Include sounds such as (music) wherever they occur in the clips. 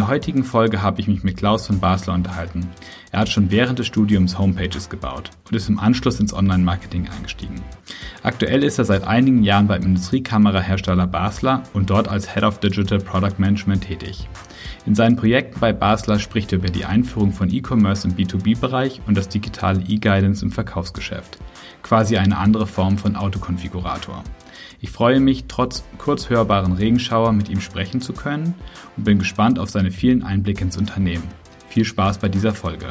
der heutigen Folge habe ich mich mit Klaus von Basler unterhalten. Er hat schon während des Studiums Homepages gebaut und ist im Anschluss ins Online-Marketing eingestiegen. Aktuell ist er seit einigen Jahren beim Industriekamerahersteller Basler und dort als Head of Digital Product Management tätig. In seinen Projekten bei Basler spricht er über die Einführung von E-Commerce im B2B-Bereich und das digitale E-Guidance im Verkaufsgeschäft. Quasi eine andere Form von Autokonfigurator. Ich freue mich, trotz kurz hörbaren Regenschauer mit ihm sprechen zu können und bin gespannt auf seine vielen Einblicke ins Unternehmen. Viel Spaß bei dieser Folge.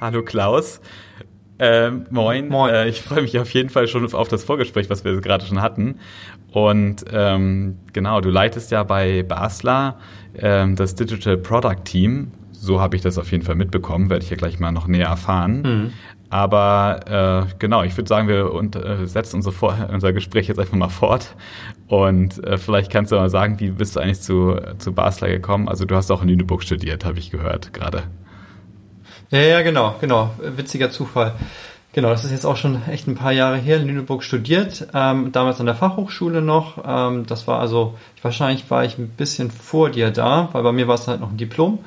Hallo Klaus. Ähm, moin. moin. Äh, ich freue mich auf jeden Fall schon auf das Vorgespräch, was wir gerade schon hatten. Und ähm, genau, du leitest ja bei Basler ähm, das Digital Product Team. So habe ich das auf jeden Fall mitbekommen, werde ich ja gleich mal noch näher erfahren. Mhm. Aber äh, genau, ich würde sagen, wir und, äh, setzen unser, Vor (laughs) unser Gespräch jetzt einfach mal fort. Und äh, vielleicht kannst du mal sagen, wie bist du eigentlich zu, zu Basler gekommen? Also du hast auch in Lüneburg studiert, habe ich gehört gerade. Ja, ja, genau, genau. Witziger Zufall. Genau, das ist jetzt auch schon echt ein paar Jahre her. In Lüneburg studiert, ähm, damals an der Fachhochschule noch. Ähm, das war also, wahrscheinlich war ich ein bisschen vor dir da, weil bei mir war es halt noch ein Diplom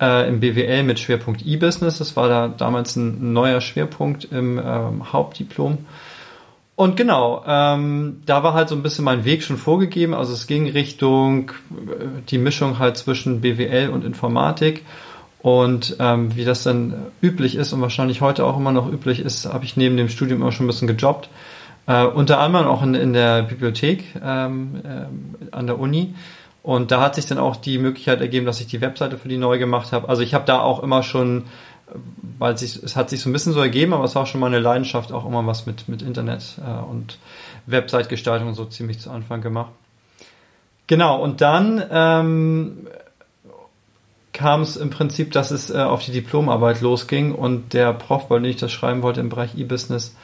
äh, im BWL mit Schwerpunkt E-Business. Das war da damals ein neuer Schwerpunkt im ähm, Hauptdiplom. Und genau, ähm, da war halt so ein bisschen mein Weg schon vorgegeben. Also es ging Richtung äh, die Mischung halt zwischen BWL und Informatik. Und ähm, wie das dann üblich ist und wahrscheinlich heute auch immer noch üblich ist, habe ich neben dem Studium immer schon ein bisschen gejobbt. Äh, unter anderem auch in, in der Bibliothek ähm, äh, an der Uni. Und da hat sich dann auch die Möglichkeit ergeben, dass ich die Webseite für die neu gemacht habe. Also ich habe da auch immer schon, weil sich, es hat sich so ein bisschen so ergeben, aber es war schon meine Leidenschaft, auch immer was mit, mit Internet äh, und Website-Gestaltung so ziemlich zu Anfang gemacht. Genau, und dann ähm, kam es im Prinzip, dass es äh, auf die Diplomarbeit losging und der Prof, bei dem ich das schreiben wollte im Bereich E-Business,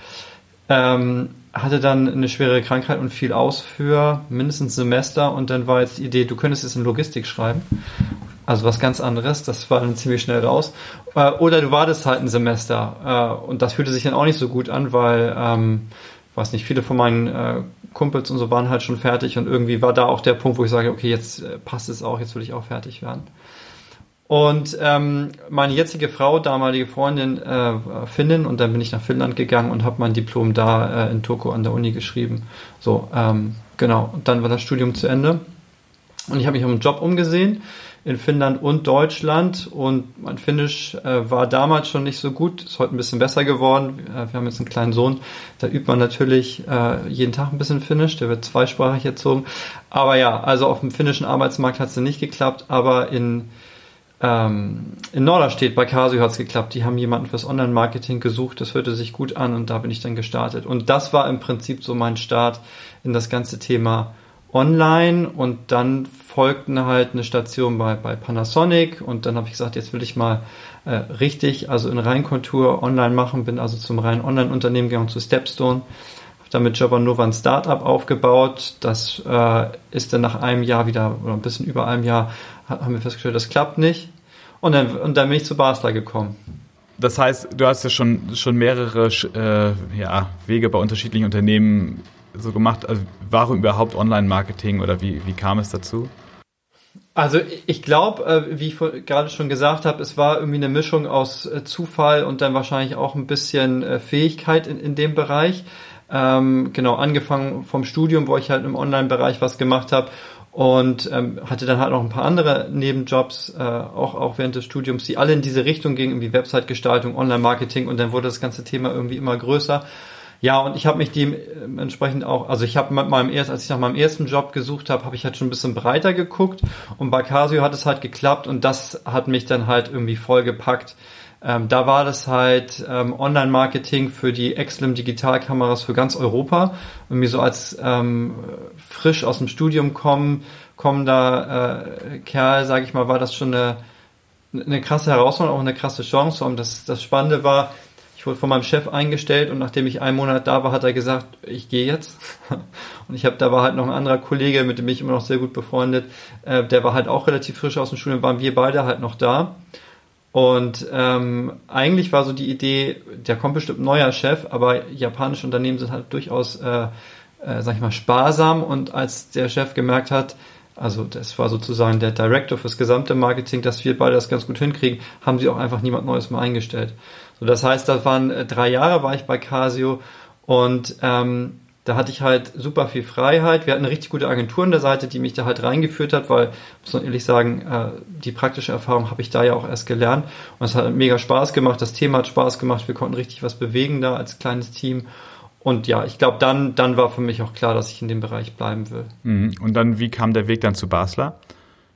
ähm, hatte dann eine schwere Krankheit und fiel aus für mindestens ein Semester und dann war jetzt die Idee, du könntest es in Logistik schreiben. Also was ganz anderes, das war dann ziemlich schnell raus. Äh, oder du wartest halt ein Semester äh, und das fühlte sich dann auch nicht so gut an, weil, ähm, weiß nicht, viele von meinen äh, Kumpels und so waren halt schon fertig und irgendwie war da auch der Punkt, wo ich sage, okay, jetzt passt es auch, jetzt will ich auch fertig werden. Und ähm, meine jetzige Frau, damalige Freundin, äh, Finnin, und dann bin ich nach Finnland gegangen und habe mein Diplom da äh, in Toko an der Uni geschrieben. So, ähm, genau. Und dann war das Studium zu Ende. Und ich habe mich um einen Job umgesehen in Finnland und Deutschland. Und mein Finnisch äh, war damals schon nicht so gut, ist heute ein bisschen besser geworden. Äh, wir haben jetzt einen kleinen Sohn, da übt man natürlich äh, jeden Tag ein bisschen Finnisch, der wird zweisprachig erzogen. Aber ja, also auf dem finnischen Arbeitsmarkt hat es nicht geklappt, aber in ähm, in Norderstedt bei Casio hat es geklappt. Die haben jemanden fürs Online-Marketing gesucht. Das hörte sich gut an und da bin ich dann gestartet. Und das war im Prinzip so mein Start in das ganze Thema Online. Und dann folgten halt eine Station bei, bei Panasonic. Und dann habe ich gesagt, jetzt will ich mal äh, richtig, also in Reinkontur online machen. Bin also zum reinen Online-Unternehmen gegangen, zu Stepstone. Habe dann mit Javanova ein Startup aufgebaut. Das äh, ist dann nach einem Jahr wieder, oder ein bisschen über einem Jahr, haben wir festgestellt, das klappt nicht. Und dann, und dann bin ich zu Basler gekommen. Das heißt, du hast ja schon, schon mehrere äh, ja, Wege bei unterschiedlichen Unternehmen so gemacht. Also warum überhaupt Online-Marketing oder wie, wie kam es dazu? Also ich glaube, äh, wie ich gerade schon gesagt habe, es war irgendwie eine Mischung aus äh, Zufall und dann wahrscheinlich auch ein bisschen äh, Fähigkeit in, in dem Bereich. Ähm, genau, angefangen vom Studium, wo ich halt im Online-Bereich was gemacht habe und ähm, hatte dann halt noch ein paar andere Nebenjobs, äh, auch, auch während des Studiums, die alle in diese Richtung gingen, wie Website-Gestaltung, Online-Marketing und dann wurde das ganze Thema irgendwie immer größer. Ja, und ich habe mich dementsprechend auch, also ich habe mit meinem ersten, als ich nach meinem ersten Job gesucht habe, habe ich halt schon ein bisschen breiter geguckt und bei Casio hat es halt geklappt und das hat mich dann halt irgendwie vollgepackt. Ähm, da war das halt ähm, Online-Marketing für die Exlim Digitalkameras für ganz Europa. Irgendwie so als ähm, frisch aus dem Studium kommen, kommender äh, Kerl, sage ich mal, war das schon eine, eine krasse Herausforderung, auch eine krasse Chance. Und das, das Spannende war, ich wurde von meinem Chef eingestellt und nachdem ich einen Monat da war, hat er gesagt, ich gehe jetzt. (laughs) Und ich habe, da war halt noch ein anderer Kollege, mit dem ich immer noch sehr gut befreundet, äh, der war halt auch relativ frisch aus dem Studium, waren wir beide halt noch da. Und ähm, eigentlich war so die Idee, der kommt bestimmt ein neuer Chef, aber japanische Unternehmen sind halt durchaus, äh, äh, sag ich mal, sparsam. Und als der Chef gemerkt hat, also das war sozusagen der Director fürs gesamte Marketing, dass wir beide das ganz gut hinkriegen, haben sie auch einfach niemand Neues mehr eingestellt. So, das heißt, das waren äh, drei Jahre war ich bei Casio und ähm, da hatte ich halt super viel Freiheit. Wir hatten eine richtig gute Agentur an der Seite, die mich da halt reingeführt hat, weil, muss man ehrlich sagen, äh, die praktische Erfahrung habe ich da ja auch erst gelernt. Und es hat mega Spaß gemacht, das Thema hat Spaß gemacht, wir konnten richtig was bewegen da als kleines Team. Und ja, ich glaube, dann, dann war für mich auch klar, dass ich in dem Bereich bleiben will. Mhm. Und dann, wie kam der Weg dann zu Basler?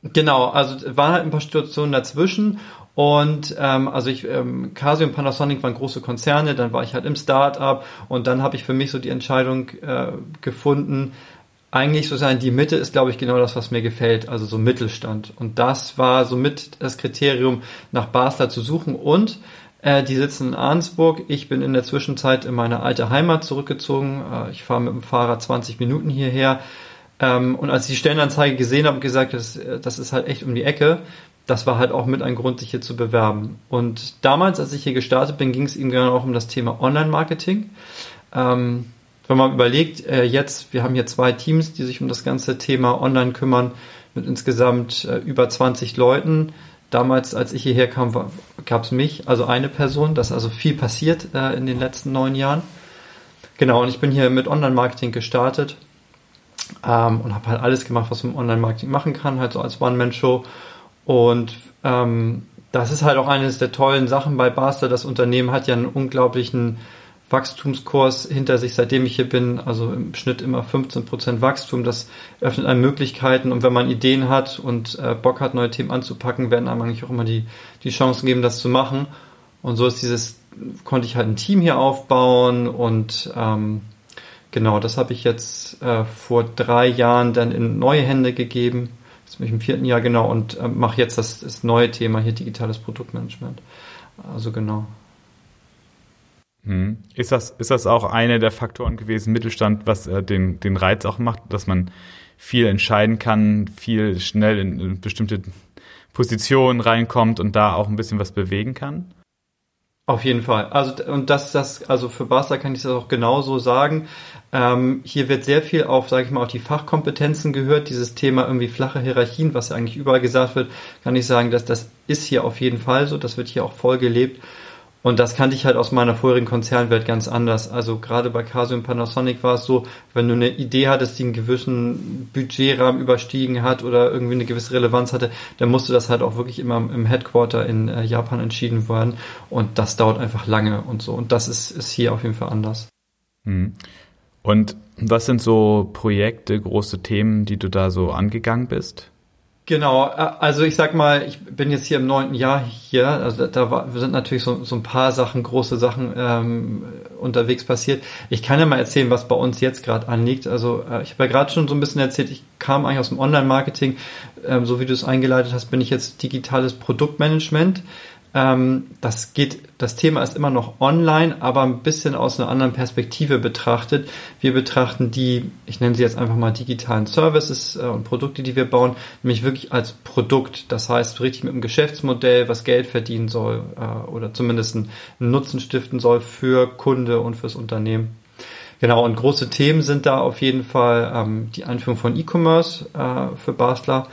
Genau, also waren halt ein paar Situationen dazwischen und ähm, also ich, ähm, Casio und Panasonic waren große Konzerne, dann war ich halt im Start-up und dann habe ich für mich so die Entscheidung äh, gefunden, eigentlich sozusagen die Mitte ist, glaube ich, genau das, was mir gefällt, also so Mittelstand. Und das war somit das Kriterium, nach Basler zu suchen. Und äh, die sitzen in Arnsburg. Ich bin in der Zwischenzeit in meine alte Heimat zurückgezogen. Äh, ich fahre mit dem Fahrrad 20 Minuten hierher. Ähm, und als ich die Stellenanzeige gesehen habe, gesagt, das, das ist halt echt um die Ecke, das war halt auch mit ein Grund, sich hier zu bewerben. Und damals, als ich hier gestartet bin, ging es eben genau auch um das Thema Online-Marketing. Ähm, wenn man überlegt, äh, jetzt, wir haben hier zwei Teams, die sich um das ganze Thema Online kümmern, mit insgesamt äh, über 20 Leuten. Damals, als ich hierher kam, gab es mich, also eine Person. Das ist also viel passiert äh, in den letzten neun Jahren. Genau, und ich bin hier mit Online-Marketing gestartet ähm, und habe halt alles gemacht, was man Online-Marketing machen kann, halt so als One-Man-Show und ähm, das ist halt auch eines der tollen Sachen bei Basler. Das Unternehmen hat ja einen unglaublichen Wachstumskurs hinter sich, seitdem ich hier bin. Also im Schnitt immer 15% Wachstum. Das öffnet einem Möglichkeiten. Und wenn man Ideen hat und äh, Bock hat, neue Themen anzupacken, werden einem eigentlich auch immer die, die Chancen geben, das zu machen. Und so ist dieses, konnte ich halt ein Team hier aufbauen und ähm, genau, das habe ich jetzt äh, vor drei Jahren dann in neue Hände gegeben Jetzt bin ich im vierten Jahr genau und äh, mache jetzt das, das neue Thema hier digitales Produktmanagement. Also genau. Hm. Ist das, ist das auch einer der Faktoren gewesen, Mittelstand, was äh, den, den Reiz auch macht, dass man viel entscheiden kann, viel schnell in, in bestimmte Positionen reinkommt und da auch ein bisschen was bewegen kann? Auf jeden Fall. Also und das, das, also für Basler kann ich das auch genauso sagen. Ähm, hier wird sehr viel auf, sage ich mal, auf die Fachkompetenzen gehört. Dieses Thema irgendwie flache Hierarchien, was ja eigentlich überall gesagt wird, kann ich sagen, dass das ist hier auf jeden Fall so. Das wird hier auch voll gelebt. Und das kannte ich halt aus meiner vorherigen Konzernwelt ganz anders. Also gerade bei Casio und Panasonic war es so, wenn du eine Idee hattest, die einen gewissen Budgetrahmen überstiegen hat oder irgendwie eine gewisse Relevanz hatte, dann musste das halt auch wirklich immer im Headquarter in äh, Japan entschieden werden. Und das dauert einfach lange und so. Und das ist, ist hier auf jeden Fall anders. Mhm. Und was sind so Projekte, große Themen, die du da so angegangen bist? Genau, äh, also ich sag mal, ich bin jetzt hier im neunten Jahr hier, also da war, sind natürlich so, so ein paar Sachen, große Sachen ähm, unterwegs passiert. Ich kann ja mal erzählen, was bei uns jetzt gerade anliegt. Also äh, ich habe ja gerade schon so ein bisschen erzählt, ich kam eigentlich aus dem Online-Marketing, ähm, so wie du es eingeleitet hast, bin ich jetzt digitales Produktmanagement. Ähm, das geht, das Thema ist immer noch online, aber ein bisschen aus einer anderen Perspektive betrachtet. Wir betrachten die, ich nenne sie jetzt einfach mal digitalen Services äh, und Produkte, die wir bauen, nämlich wirklich als Produkt. Das heißt, richtig mit einem Geschäftsmodell, was Geld verdienen soll äh, oder zumindest einen Nutzen stiften soll für Kunde und fürs Unternehmen. Genau, und große Themen sind da auf jeden Fall ähm, die Einführung von E-Commerce äh, für Basler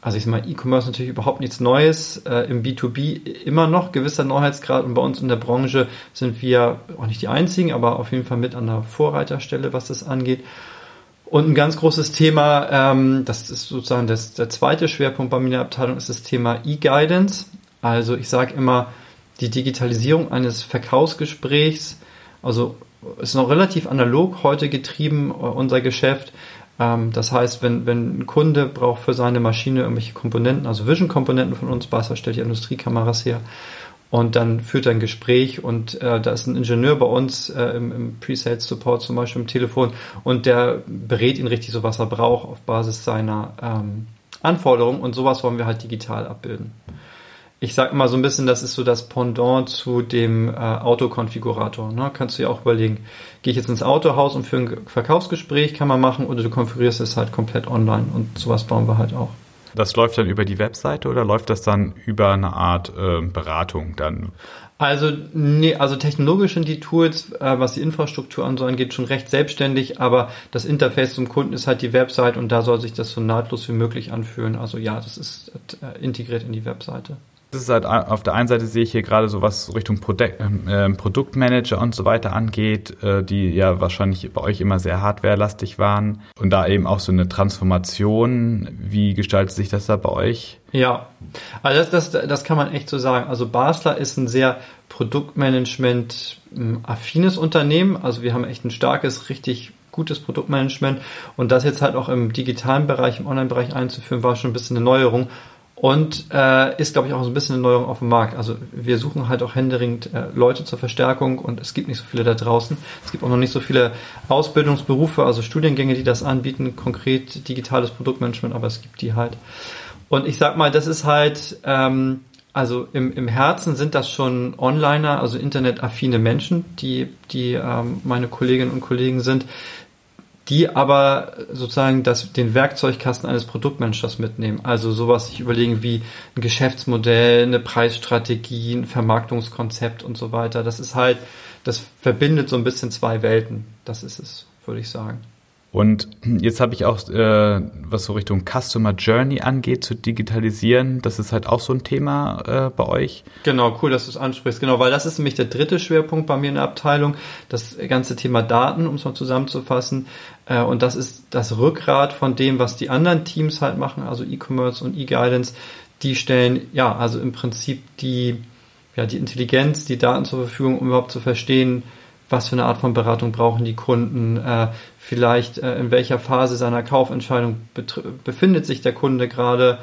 also ich sag mal, E-Commerce natürlich überhaupt nichts Neues. Äh, Im B2B immer noch gewisser Neuheitsgrad und bei uns in der Branche sind wir auch nicht die einzigen, aber auf jeden Fall mit an der Vorreiterstelle, was das angeht. Und ein ganz großes Thema, ähm, das ist sozusagen das, der zweite Schwerpunkt bei mir in der Abteilung, ist das Thema E-Guidance. Also ich sage immer, die Digitalisierung eines Verkaufsgesprächs, also ist noch relativ analog heute getrieben, äh, unser Geschäft. Ähm, das heißt, wenn, wenn ein Kunde braucht für seine Maschine irgendwelche Komponenten, also Vision-Komponenten von uns, Basler stellt die Industriekameras her, und dann führt er ein Gespräch und äh, da ist ein Ingenieur bei uns äh, im, im Pre-Sales-Support zum Beispiel im Telefon und der berät ihn richtig so, was er braucht auf Basis seiner ähm, Anforderungen und sowas wollen wir halt digital abbilden ich sag immer so ein bisschen, das ist so das Pendant zu dem äh, Autokonfigurator. Ne? Kannst du ja auch überlegen, gehe ich jetzt ins Autohaus und für ein Verkaufsgespräch kann man machen oder du konfigurierst es halt komplett online und sowas bauen wir halt auch. Das läuft dann über die Webseite oder läuft das dann über eine Art äh, Beratung dann? Also, nee, also technologisch sind die Tools, äh, was die Infrastruktur und so angeht, schon recht selbstständig, aber das Interface zum Kunden ist halt die Website und da soll sich das so nahtlos wie möglich anfühlen. Also ja, das ist äh, integriert in die Webseite. Das ist halt auf der einen Seite sehe ich hier gerade so was Richtung Produkt, äh, Produktmanager und so weiter angeht, äh, die ja wahrscheinlich bei euch immer sehr hardwarelastig waren und da eben auch so eine Transformation. Wie gestaltet sich das da bei euch? Ja, also das, das, das kann man echt so sagen. Also Basler ist ein sehr Produktmanagement-affines Unternehmen. Also wir haben echt ein starkes, richtig gutes Produktmanagement und das jetzt halt auch im digitalen Bereich, im Online-Bereich einzuführen, war schon ein bisschen eine Neuerung und äh, ist, glaube ich, auch so ein bisschen eine Neuerung auf dem Markt. Also wir suchen halt auch händeringend äh, Leute zur Verstärkung und es gibt nicht so viele da draußen. Es gibt auch noch nicht so viele Ausbildungsberufe, also Studiengänge, die das anbieten, konkret digitales Produktmanagement, aber es gibt die halt. Und ich sag mal, das ist halt, ähm, also im, im Herzen sind das schon Onliner, also internetaffine Menschen, die, die ähm, meine Kolleginnen und Kollegen sind die aber sozusagen das, den Werkzeugkasten eines Produktmanagers mitnehmen. Also sowas sich überlegen wie ein Geschäftsmodell, eine Preisstrategie, ein Vermarktungskonzept und so weiter. Das ist halt, das verbindet so ein bisschen zwei Welten. Das ist es, würde ich sagen. Und jetzt habe ich auch, äh, was so Richtung Customer Journey angeht, zu digitalisieren. Das ist halt auch so ein Thema äh, bei euch. Genau, cool, dass du es ansprichst. Genau, weil das ist nämlich der dritte Schwerpunkt bei mir in der Abteilung. Das ganze Thema Daten, um es mal zusammenzufassen. Äh, und das ist das Rückgrat von dem, was die anderen Teams halt machen, also E-Commerce und E-Guidance. Die stellen, ja, also im Prinzip die, ja, die Intelligenz, die Daten zur Verfügung, um überhaupt zu verstehen, was für eine Art von Beratung brauchen die Kunden, äh, vielleicht äh, in welcher Phase seiner Kaufentscheidung befindet sich der Kunde gerade.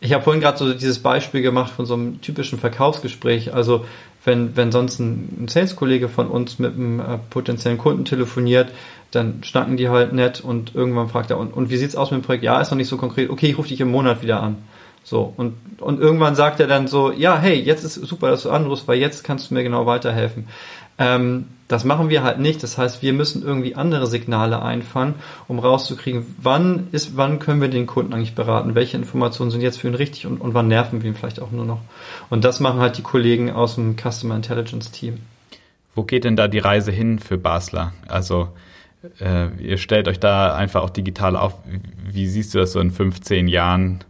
Ich habe vorhin gerade so dieses Beispiel gemacht von so einem typischen Verkaufsgespräch. Also wenn, wenn sonst ein, Sales-Kollege von uns mit einem äh, potenziellen Kunden telefoniert, dann schnacken die halt nett und irgendwann fragt er, und, und wie sieht's aus mit dem Projekt? Ja, ist noch nicht so konkret. Okay, ich rufe dich im Monat wieder an. So, und, und irgendwann sagt er dann so, ja, hey, jetzt ist super, dass du anrufst, weil jetzt kannst du mir genau weiterhelfen. Ähm, das machen wir halt nicht. Das heißt, wir müssen irgendwie andere Signale einfangen, um rauszukriegen, wann ist, wann können wir den Kunden eigentlich beraten, welche Informationen sind jetzt für ihn richtig und, und wann nerven wir ihn vielleicht auch nur noch. Und das machen halt die Kollegen aus dem Customer Intelligence Team. Wo geht denn da die Reise hin für Basler? Also äh, ihr stellt euch da einfach auch digital auf. Wie siehst du das so in 15 Jahren?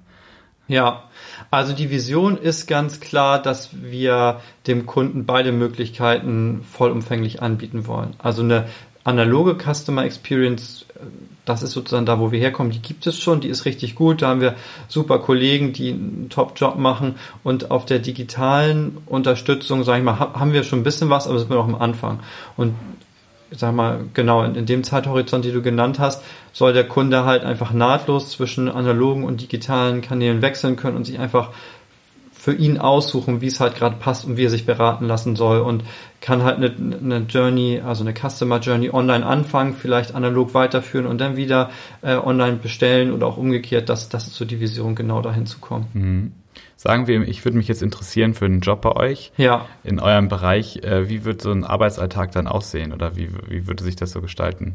Ja, also die Vision ist ganz klar, dass wir dem Kunden beide Möglichkeiten vollumfänglich anbieten wollen. Also eine analoge Customer Experience, das ist sozusagen da, wo wir herkommen, die gibt es schon, die ist richtig gut. Da haben wir super Kollegen, die einen Top-Job machen und auf der digitalen Unterstützung, sage ich mal, haben wir schon ein bisschen was, aber sind wir noch am Anfang. Und sag mal, genau, in, in, dem Zeithorizont, die du genannt hast, soll der Kunde halt einfach nahtlos zwischen analogen und digitalen Kanälen wechseln können und sich einfach für ihn aussuchen, wie es halt gerade passt und wie er sich beraten lassen soll und kann halt eine, eine Journey, also eine Customer Journey online anfangen, vielleicht analog weiterführen und dann wieder äh, online bestellen oder auch umgekehrt, das, das ist so die Vision, genau dahin zu kommen. Mhm. Sagen wir, ich würde mich jetzt interessieren für einen Job bei euch. Ja. In eurem Bereich. Äh, wie wird so ein Arbeitsalltag dann aussehen oder wie, wie würde sich das so gestalten?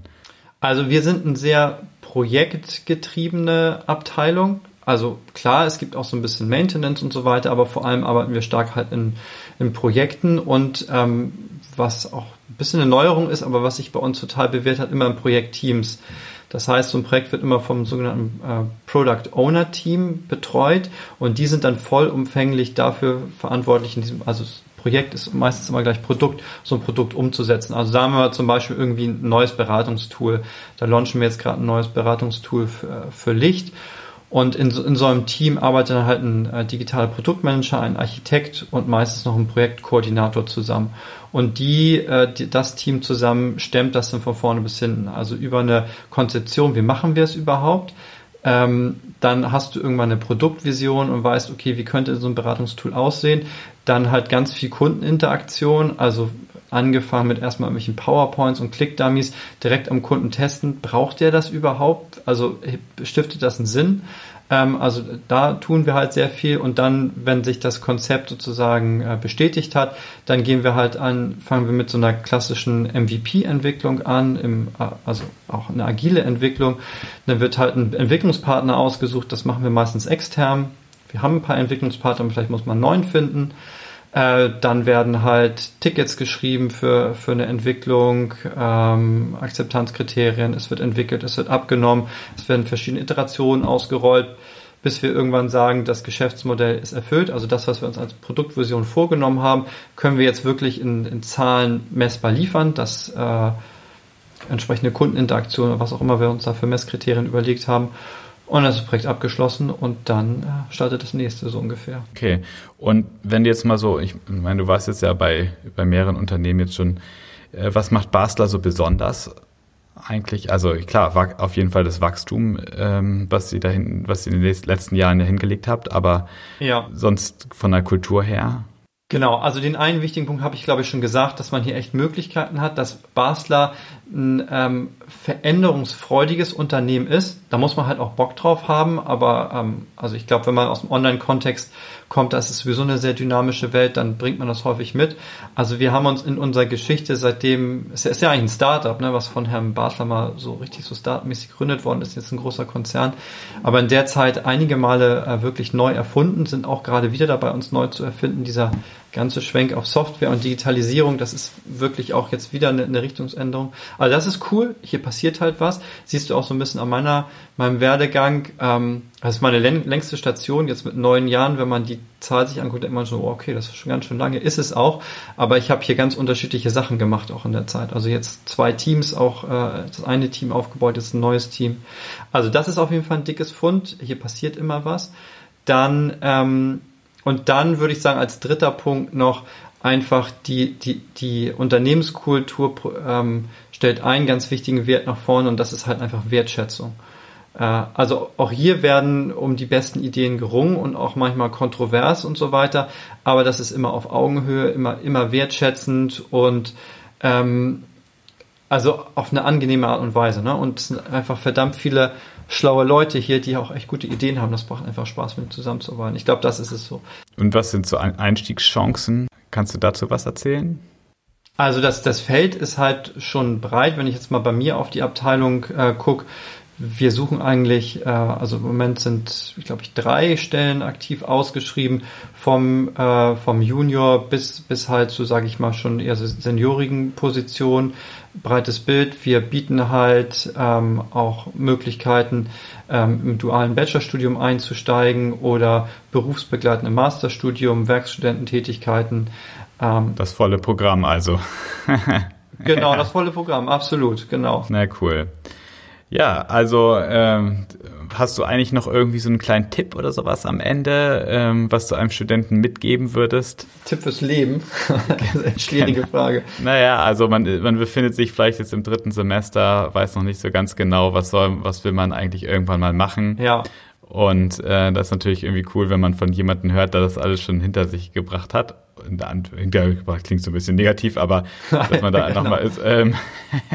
Also wir sind eine sehr projektgetriebene Abteilung. Also klar, es gibt auch so ein bisschen Maintenance und so weiter, aber vor allem arbeiten wir stark halt in, in Projekten und ähm, was auch ein bisschen eine Neuerung ist, aber was sich bei uns total bewährt hat, immer in Projektteams. Das heißt, so ein Projekt wird immer vom sogenannten äh, Product Owner Team betreut und die sind dann vollumfänglich dafür verantwortlich in diesem, also Projekt ist meistens immer gleich Produkt, so ein Produkt umzusetzen. Also haben wir zum Beispiel irgendwie ein neues Beratungstool. Da launchen wir jetzt gerade ein neues Beratungstool für, für Licht und in so, in so einem Team arbeitet dann halt ein äh, digitaler Produktmanager, ein Architekt und meistens noch ein Projektkoordinator zusammen. Und die, äh, die, das Team zusammen stemmt das dann von vorne bis hinten. Also über eine Konzeption, wie machen wir es überhaupt? Ähm, dann hast du irgendwann eine Produktvision und weißt, okay, wie könnte so ein Beratungstool aussehen? Dann halt ganz viel Kundeninteraktion, also angefangen mit erstmal irgendwelchen PowerPoints und Click-Dummies direkt am Kunden testen. Braucht der das überhaupt? Also stiftet das einen Sinn? Ähm, also da tun wir halt sehr viel und dann, wenn sich das Konzept sozusagen äh, bestätigt hat, dann gehen wir halt an, fangen wir mit so einer klassischen MVP-Entwicklung an, im, äh, also auch eine agile Entwicklung. Dann wird halt ein Entwicklungspartner ausgesucht, das machen wir meistens extern. Wir haben ein paar Entwicklungspartner, vielleicht muss man einen neuen finden. Äh, dann werden halt Tickets geschrieben für, für eine Entwicklung, ähm, Akzeptanzkriterien, es wird entwickelt, es wird abgenommen, es werden verschiedene Iterationen ausgerollt, bis wir irgendwann sagen, das Geschäftsmodell ist erfüllt. Also das, was wir uns als Produktvision vorgenommen haben, können wir jetzt wirklich in, in Zahlen messbar liefern, dass äh, entsprechende Kundeninteraktion oder was auch immer wir uns da für Messkriterien überlegt haben. Und dann ist das Projekt abgeschlossen und dann äh, startet das nächste so ungefähr. Okay. Und wenn du jetzt mal so, ich meine, du warst jetzt ja bei, bei mehreren Unternehmen jetzt schon, äh, was macht Basler so besonders eigentlich? Also klar, auf jeden Fall das Wachstum, ähm, was ihr dahin, was ihr in den letzten Jahren ja hingelegt habt, aber ja. sonst von der Kultur her? Genau, also den einen wichtigen Punkt habe ich glaube ich schon gesagt, dass man hier echt Möglichkeiten hat, dass Basler ein ähm, veränderungsfreudiges Unternehmen ist. Da muss man halt auch Bock drauf haben, aber ähm, also ich glaube, wenn man aus dem Online-Kontext kommt, das ist sowieso eine sehr dynamische Welt, dann bringt man das häufig mit. Also wir haben uns in unserer Geschichte seitdem, es ist ja eigentlich ein Startup, ne, was von Herrn Basler mal so richtig so startmäßig gegründet worden ist, jetzt ein großer Konzern, aber in der Zeit einige Male äh, wirklich neu erfunden, sind auch gerade wieder dabei, uns neu zu erfinden. Dieser ganze Schwenk auf Software und Digitalisierung, das ist wirklich auch jetzt wieder eine, eine Richtungsänderung. Also das ist cool, hier passiert halt was. Siehst du auch so ein bisschen an meiner, meinem Werdegang. Ähm, das ist meine längste Station, jetzt mit neun Jahren, wenn man die Zahl sich anguckt, denkt man so, oh, okay, das ist schon ganz schön lange, ist es auch. Aber ich habe hier ganz unterschiedliche Sachen gemacht, auch in der Zeit. Also jetzt zwei Teams, auch äh, das eine Team aufgebaut, jetzt ein neues Team. Also das ist auf jeden Fall ein dickes Fund. Hier passiert immer was. Dann ähm, und dann würde ich sagen, als dritter Punkt noch einfach die, die, die Unternehmenskultur ähm, stellt einen ganz wichtigen Wert nach vorne und das ist halt einfach Wertschätzung. Äh, also auch hier werden um die besten Ideen gerungen und auch manchmal kontrovers und so weiter, aber das ist immer auf Augenhöhe, immer, immer wertschätzend und ähm, also auf eine angenehme Art und Weise. Ne? Und es sind einfach verdammt viele schlaue Leute hier, die auch echt gute Ideen haben. Das braucht einfach Spaß, mit zusammenzuarbeiten. Ich glaube, das ist es so. Und was sind so Einstiegschancen? Kannst du dazu was erzählen? Also das, das Feld ist halt schon breit. Wenn ich jetzt mal bei mir auf die Abteilung äh, gucke, wir suchen eigentlich, äh, also im Moment sind, ich glaube ich, drei Stellen aktiv ausgeschrieben, vom, äh, vom Junior bis, bis halt zu, sage ich mal, schon eher seniorigen Positionen. Breites Bild. Wir bieten halt ähm, auch Möglichkeiten, ähm, im dualen Bachelorstudium einzusteigen oder berufsbegleitende Masterstudium, Werkstudententätigkeiten. Ähm, das volle Programm also. genau, (laughs) das volle Programm, absolut, genau. Na cool. Ja, also ähm, hast du eigentlich noch irgendwie so einen kleinen Tipp oder sowas am Ende, ähm, was du einem Studenten mitgeben würdest? Tipp fürs Leben? (laughs) (laughs) schwierige Frage. Naja, also man, man befindet sich vielleicht jetzt im dritten Semester, weiß noch nicht so ganz genau, was soll, was will man eigentlich irgendwann mal machen. Ja. Und äh, das ist natürlich irgendwie cool, wenn man von jemandem hört, der das alles schon hinter sich gebracht hat. Hintergebracht klingt so ein bisschen negativ, aber (laughs) dass man da genau. nochmal ist, ähm,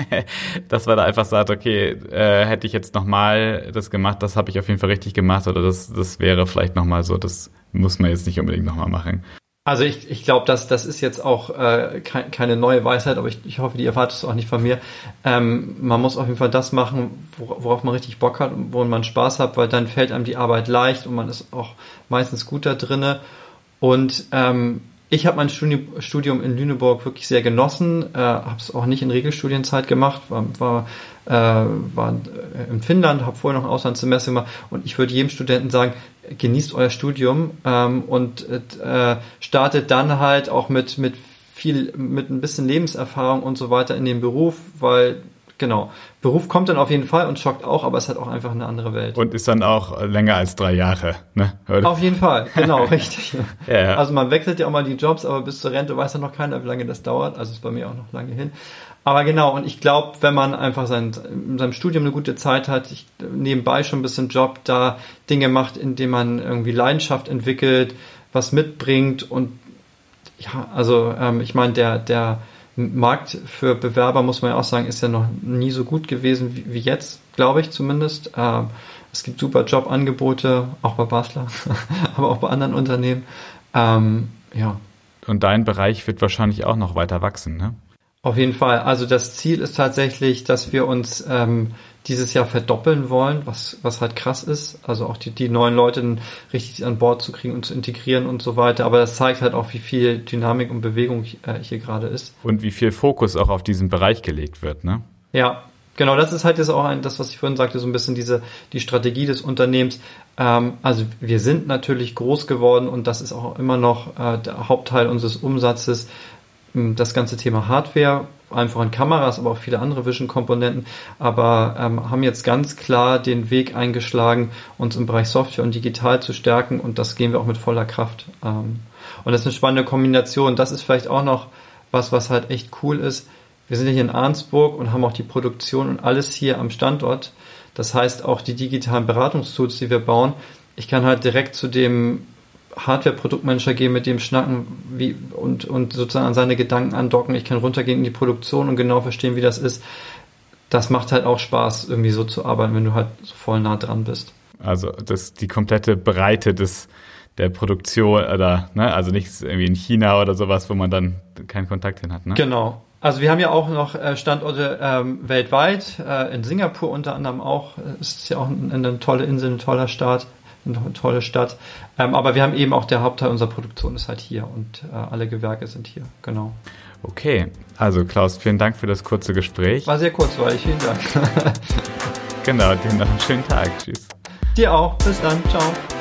(laughs) dass man da einfach sagt, okay, äh, hätte ich jetzt nochmal das gemacht, das habe ich auf jeden Fall richtig gemacht oder das, das wäre vielleicht nochmal so, das muss man jetzt nicht unbedingt nochmal machen. Also ich, ich glaube, dass das ist jetzt auch äh, ke keine neue Weisheit, aber ich, ich hoffe, die erwartest du auch nicht von mir. Ähm, man muss auf jeden Fall das machen, worauf man richtig Bock hat und wo man Spaß hat, weil dann fällt einem die Arbeit leicht und man ist auch meistens gut da drinne. Und ähm, ich habe mein Studium in Lüneburg wirklich sehr genossen, äh, habe es auch nicht in Regelstudienzeit gemacht, war, war, äh, war in Finnland, habe vorher noch ein Auslandssemester gemacht und ich würde jedem Studenten sagen, genießt euer Studium ähm, und äh, startet dann halt auch mit, mit viel, mit ein bisschen Lebenserfahrung und so weiter in den Beruf, weil Genau. Beruf kommt dann auf jeden Fall und schockt auch, aber es hat auch einfach eine andere Welt. Und ist dann auch länger als drei Jahre, ne? Oder? Auf jeden Fall, genau, (laughs) richtig. ja, ja. Also man wechselt ja auch mal die Jobs, aber bis zur Rente weiß ja noch keiner, wie lange das dauert. Also ist bei mir auch noch lange hin. Aber genau, und ich glaube, wenn man einfach sein, in seinem Studium eine gute Zeit hat, ich, nebenbei schon ein bisschen Job da, Dinge macht, indem man irgendwie Leidenschaft entwickelt, was mitbringt und ja, also ähm, ich meine, der, der Markt für Bewerber, muss man ja auch sagen, ist ja noch nie so gut gewesen wie, wie jetzt, glaube ich zumindest. Ähm, es gibt super Jobangebote, auch bei Basler, (laughs) aber auch bei anderen Unternehmen. Ähm, ja. Und dein Bereich wird wahrscheinlich auch noch weiter wachsen, ne? Auf jeden Fall. Also das Ziel ist tatsächlich, dass wir uns ähm, dieses Jahr verdoppeln wollen, was, was halt krass ist. Also auch die, die neuen Leute richtig an Bord zu kriegen und zu integrieren und so weiter. Aber das zeigt halt auch, wie viel Dynamik und Bewegung äh, hier gerade ist. Und wie viel Fokus auch auf diesen Bereich gelegt wird, ne? Ja, genau. Das ist halt jetzt auch ein, das, was ich vorhin sagte, so ein bisschen diese, die Strategie des Unternehmens. Ähm, also wir sind natürlich groß geworden und das ist auch immer noch äh, der Hauptteil unseres Umsatzes das ganze Thema Hardware, einfach in Kameras, aber auch viele andere Vision-Komponenten, aber ähm, haben jetzt ganz klar den Weg eingeschlagen, uns im Bereich Software und digital zu stärken und das gehen wir auch mit voller Kraft. Ähm, und das ist eine spannende Kombination. Das ist vielleicht auch noch was, was halt echt cool ist. Wir sind hier in Arnsburg und haben auch die Produktion und alles hier am Standort. Das heißt auch die digitalen Beratungstools, die wir bauen. Ich kann halt direkt zu dem Hardware-Produktmanager gehen, mit dem schnacken wie, und, und sozusagen an seine Gedanken andocken. Ich kann runtergehen in die Produktion und genau verstehen, wie das ist. Das macht halt auch Spaß, irgendwie so zu arbeiten, wenn du halt so voll nah dran bist. Also das, die komplette Breite des, der Produktion oder, ne, also nichts irgendwie in China oder sowas, wo man dann keinen Kontakt hin hat, ne? Genau. Also wir haben ja auch noch äh, Standorte ähm, weltweit, äh, in Singapur unter anderem auch. Es ist ja auch eine, eine tolle Insel, ein toller Staat eine tolle Stadt. Ähm, aber wir haben eben auch der Hauptteil unserer Produktion ist halt hier und äh, alle Gewerke sind hier, genau. Okay, also Klaus, vielen Dank für das kurze Gespräch. War sehr kurzweilig, vielen Dank. (laughs) genau, dir noch einen schönen Tag. Tschüss. Dir auch. Bis dann. Ciao.